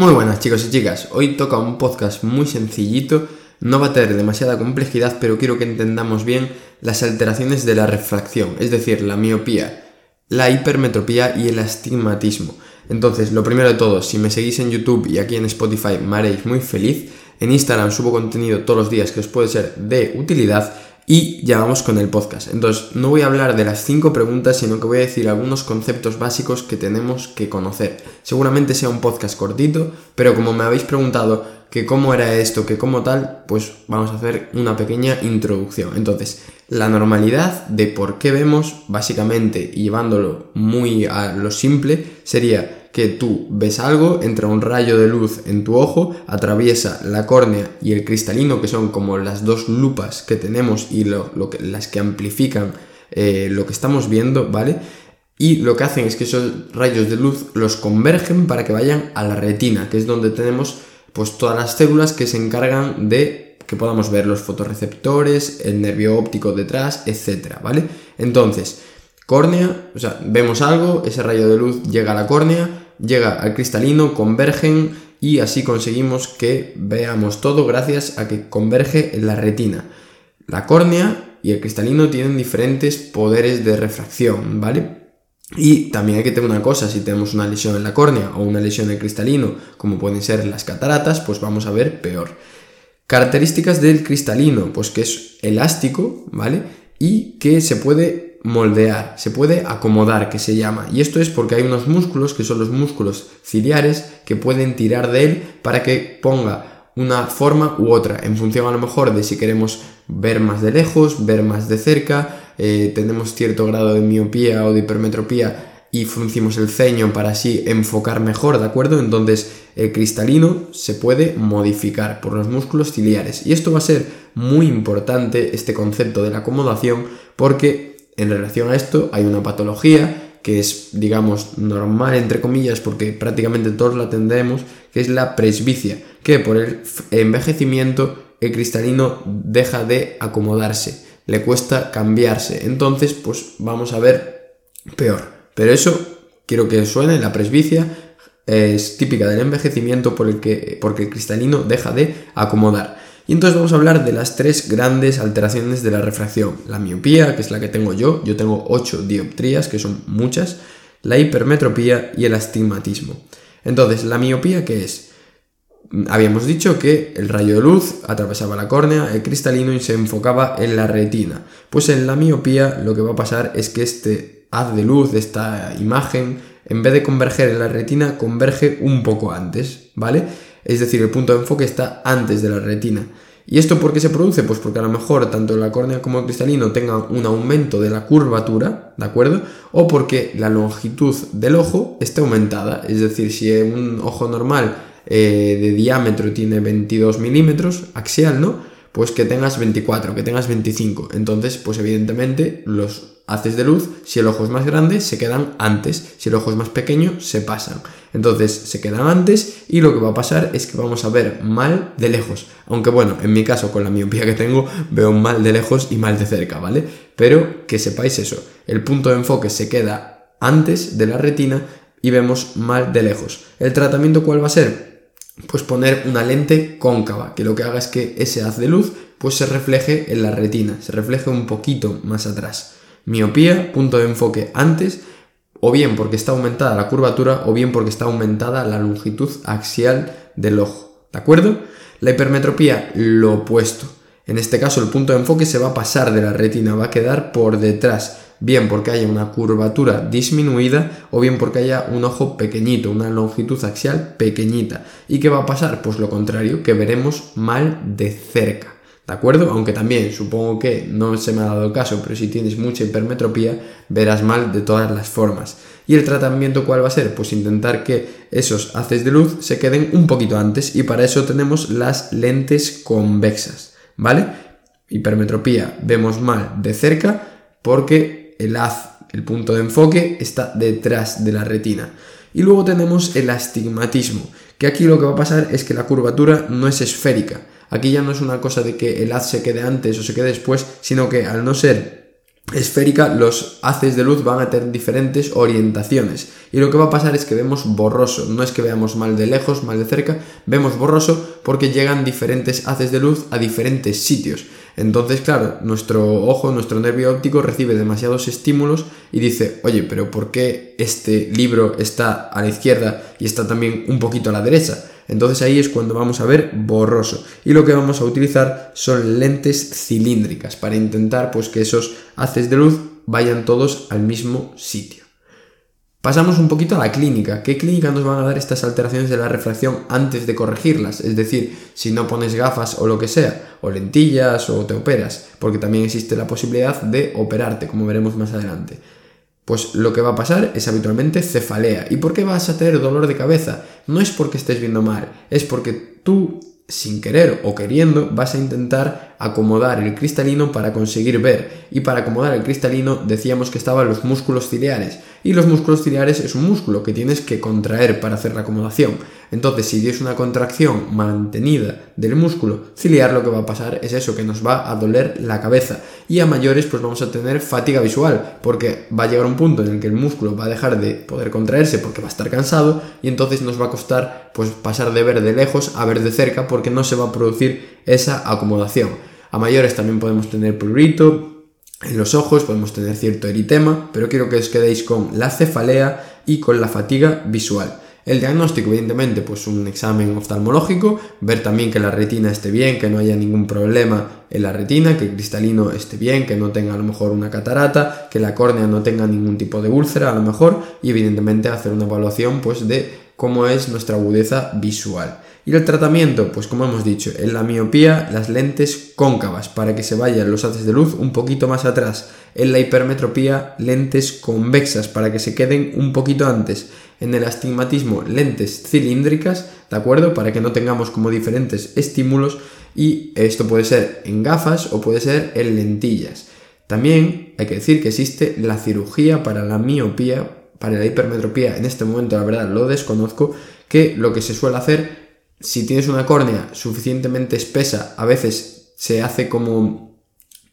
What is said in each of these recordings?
Muy buenas chicos y chicas, hoy toca un podcast muy sencillito, no va a tener demasiada complejidad, pero quiero que entendamos bien las alteraciones de la refracción, es decir, la miopía, la hipermetropía y el astigmatismo. Entonces, lo primero de todo, si me seguís en YouTube y aquí en Spotify me haréis muy feliz. En Instagram subo contenido todos los días que os puede ser de utilidad y ya vamos con el podcast. Entonces, no voy a hablar de las cinco preguntas, sino que voy a decir algunos conceptos básicos que tenemos que conocer. Seguramente sea un podcast cortito, pero como me habéis preguntado que cómo era esto, que cómo tal, pues vamos a hacer una pequeña introducción. Entonces, la normalidad de por qué vemos, básicamente, llevándolo muy a lo simple, sería que tú ves algo, entra un rayo de luz en tu ojo, atraviesa la córnea y el cristalino, que son como las dos lupas que tenemos y lo, que, las que amplifican eh, lo que estamos viendo, ¿vale? Y lo que hacen es que esos rayos de luz los convergen para que vayan a la retina, que es donde tenemos pues todas las células que se encargan de que podamos ver los fotorreceptores, el nervio óptico detrás, etcétera, ¿vale? Entonces, córnea, o sea, vemos algo, ese rayo de luz llega a la córnea, llega al cristalino, convergen y así conseguimos que veamos todo gracias a que converge en la retina. La córnea y el cristalino tienen diferentes poderes de refracción, ¿vale? Y también hay que tener una cosa, si tenemos una lesión en la córnea o una lesión en el cristalino, como pueden ser las cataratas, pues vamos a ver peor. Características del cristalino, pues que es elástico, ¿vale? Y que se puede moldear, se puede acomodar, que se llama. Y esto es porque hay unos músculos, que son los músculos ciliares, que pueden tirar de él para que ponga una forma u otra, en función a lo mejor de si queremos ver más de lejos, ver más de cerca, eh, tenemos cierto grado de miopía o de hipermetropía y fruncimos el ceño para así enfocar mejor, ¿de acuerdo? Entonces el cristalino se puede modificar por los músculos ciliares. Y esto va a ser muy importante, este concepto de la acomodación, porque en relación a esto hay una patología que es, digamos, normal, entre comillas, porque prácticamente todos la tendremos, que es la presbicia, que por el envejecimiento el cristalino deja de acomodarse, le cuesta cambiarse, entonces pues vamos a ver peor. Pero eso, quiero que suene, la presbicia es típica del envejecimiento por el que, porque el cristalino deja de acomodar. Y entonces vamos a hablar de las tres grandes alteraciones de la refracción. La miopía, que es la que tengo yo, yo tengo 8 dioptrías, que son muchas, la hipermetropía y el astigmatismo. Entonces, la miopía, ¿qué es? Habíamos dicho que el rayo de luz atravesaba la córnea, el cristalino y se enfocaba en la retina. Pues en la miopía lo que va a pasar es que este haz de luz esta imagen, en vez de converger en la retina, converge un poco antes, ¿vale? es decir, el punto de enfoque está antes de la retina. ¿Y esto por qué se produce? Pues porque a lo mejor tanto la córnea como el cristalino tengan un aumento de la curvatura, ¿de acuerdo? O porque la longitud del ojo esté aumentada, es decir, si un ojo normal eh, de diámetro tiene 22 milímetros axial, ¿no? Pues que tengas 24, que tengas 25. Entonces, pues evidentemente los haces de luz, si el ojo es más grande, se quedan antes, si el ojo es más pequeño, se pasan. Entonces se quedan antes y lo que va a pasar es que vamos a ver mal de lejos. Aunque bueno, en mi caso, con la miopía que tengo, veo mal de lejos y mal de cerca, ¿vale? Pero que sepáis eso, el punto de enfoque se queda antes de la retina y vemos mal de lejos. ¿El tratamiento cuál va a ser? Pues poner una lente cóncava, que lo que haga es que ese haz de luz pues se refleje en la retina, se refleje un poquito más atrás miopía, punto de enfoque antes, o bien porque está aumentada la curvatura, o bien porque está aumentada la longitud axial del ojo. ¿De acuerdo? La hipermetropía, lo opuesto. En este caso, el punto de enfoque se va a pasar de la retina, va a quedar por detrás, bien porque haya una curvatura disminuida o bien porque haya un ojo pequeñito, una longitud axial pequeñita. ¿Y qué va a pasar? Pues lo contrario, que veremos mal de cerca. ¿De acuerdo? Aunque también supongo que no se me ha dado caso, pero si tienes mucha hipermetropía, verás mal de todas las formas. ¿Y el tratamiento cuál va a ser? Pues intentar que esos haces de luz se queden un poquito antes y para eso tenemos las lentes convexas, ¿vale? Hipermetropía vemos mal de cerca porque el haz, el punto de enfoque, está detrás de la retina. Y luego tenemos el astigmatismo, que aquí lo que va a pasar es que la curvatura no es esférica, Aquí ya no es una cosa de que el haz se quede antes o se quede después, sino que al no ser esférica, los haces de luz van a tener diferentes orientaciones. Y lo que va a pasar es que vemos borroso. No es que veamos mal de lejos, mal de cerca, vemos borroso porque llegan diferentes haces de luz a diferentes sitios. Entonces, claro, nuestro ojo, nuestro nervio óptico recibe demasiados estímulos y dice, oye, pero ¿por qué este libro está a la izquierda y está también un poquito a la derecha? Entonces ahí es cuando vamos a ver borroso. Y lo que vamos a utilizar son lentes cilíndricas para intentar pues que esos haces de luz vayan todos al mismo sitio. Pasamos un poquito a la clínica. ¿Qué clínica nos van a dar estas alteraciones de la refracción antes de corregirlas? Es decir, si no pones gafas o lo que sea, o lentillas o te operas, porque también existe la posibilidad de operarte, como veremos más adelante. Pues lo que va a pasar es habitualmente cefalea. ¿Y por qué vas a tener dolor de cabeza? No es porque estés viendo mal, es porque tú sin querer o queriendo, vas a intentar acomodar el cristalino para conseguir ver. Y para acomodar el cristalino decíamos que estaban los músculos ciliares. Y los músculos ciliares es un músculo que tienes que contraer para hacer la acomodación. Entonces, si tienes una contracción mantenida del músculo ciliar, lo que va a pasar es eso, que nos va a doler la cabeza. Y a mayores, pues vamos a tener fatiga visual, porque va a llegar un punto en el que el músculo va a dejar de poder contraerse porque va a estar cansado, y entonces nos va a costar pues pasar de ver de lejos a ver de cerca no se va a producir esa acomodación. A mayores también podemos tener prurito, en los ojos podemos tener cierto eritema, pero quiero que os quedéis con la cefalea y con la fatiga visual. El diagnóstico, evidentemente, pues un examen oftalmológico, ver también que la retina esté bien, que no haya ningún problema en la retina, que el cristalino esté bien, que no tenga a lo mejor una catarata, que la córnea no tenga ningún tipo de úlcera a lo mejor, y evidentemente hacer una evaluación pues de cómo es nuestra agudeza visual. Y el tratamiento, pues como hemos dicho, en la miopía, las lentes cóncavas para que se vayan los haces de luz un poquito más atrás. En la hipermetropía, lentes convexas para que se queden un poquito antes. En el astigmatismo, lentes cilíndricas, ¿de acuerdo? Para que no tengamos como diferentes estímulos. Y esto puede ser en gafas o puede ser en lentillas. También hay que decir que existe la cirugía para la miopía, para la hipermetropía. En este momento, la verdad, lo desconozco. Que lo que se suele hacer si tienes una córnea suficientemente espesa, a veces se hace como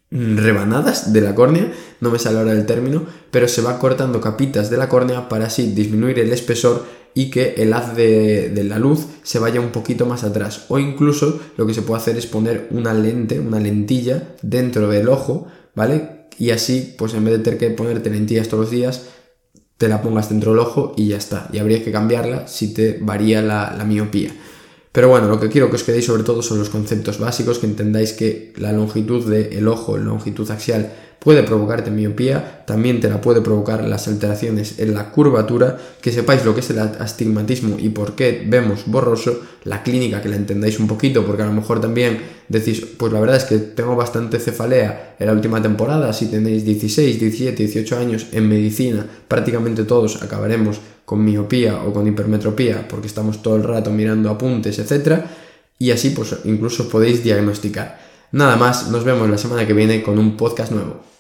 rebanadas de la córnea, no me sale ahora el término, pero se va cortando capitas de la córnea para así disminuir el espesor y que el haz de, la luz se vaya un poquito más atrás. O incluso lo que se puede hacer es poner una lente, una lentilla dentro del ojo, ¿vale? Y así, pues en vez de tener que ponerte lentillas todos los días, te la pongas dentro del ojo y ya está. Y habría que cambiarla si te varía la miopía. Pero bueno, lo que quiero que os quedéis sobre todo son los conceptos básicos, que entendáis que la longitud del ojo, la longitud axial, puede provocarte miopía, también te la puede provocar las alteraciones en la curvatura, que sepáis lo que es el astigmatismo y por qué vemos borroso, la clínica que la entendáis un poquito, porque a lo mejor también decís, pues la verdad es que tengo bastante cefalea en la última temporada, si tenéis 16, 17, 18 años en medicina, prácticamente todos acabaremos con miopía o con hipermetropía, porque estamos todo el rato mirando apuntes, etc. Y así pues incluso podéis diagnosticar. Nada más, nos vemos la semana que viene con un podcast nuevo.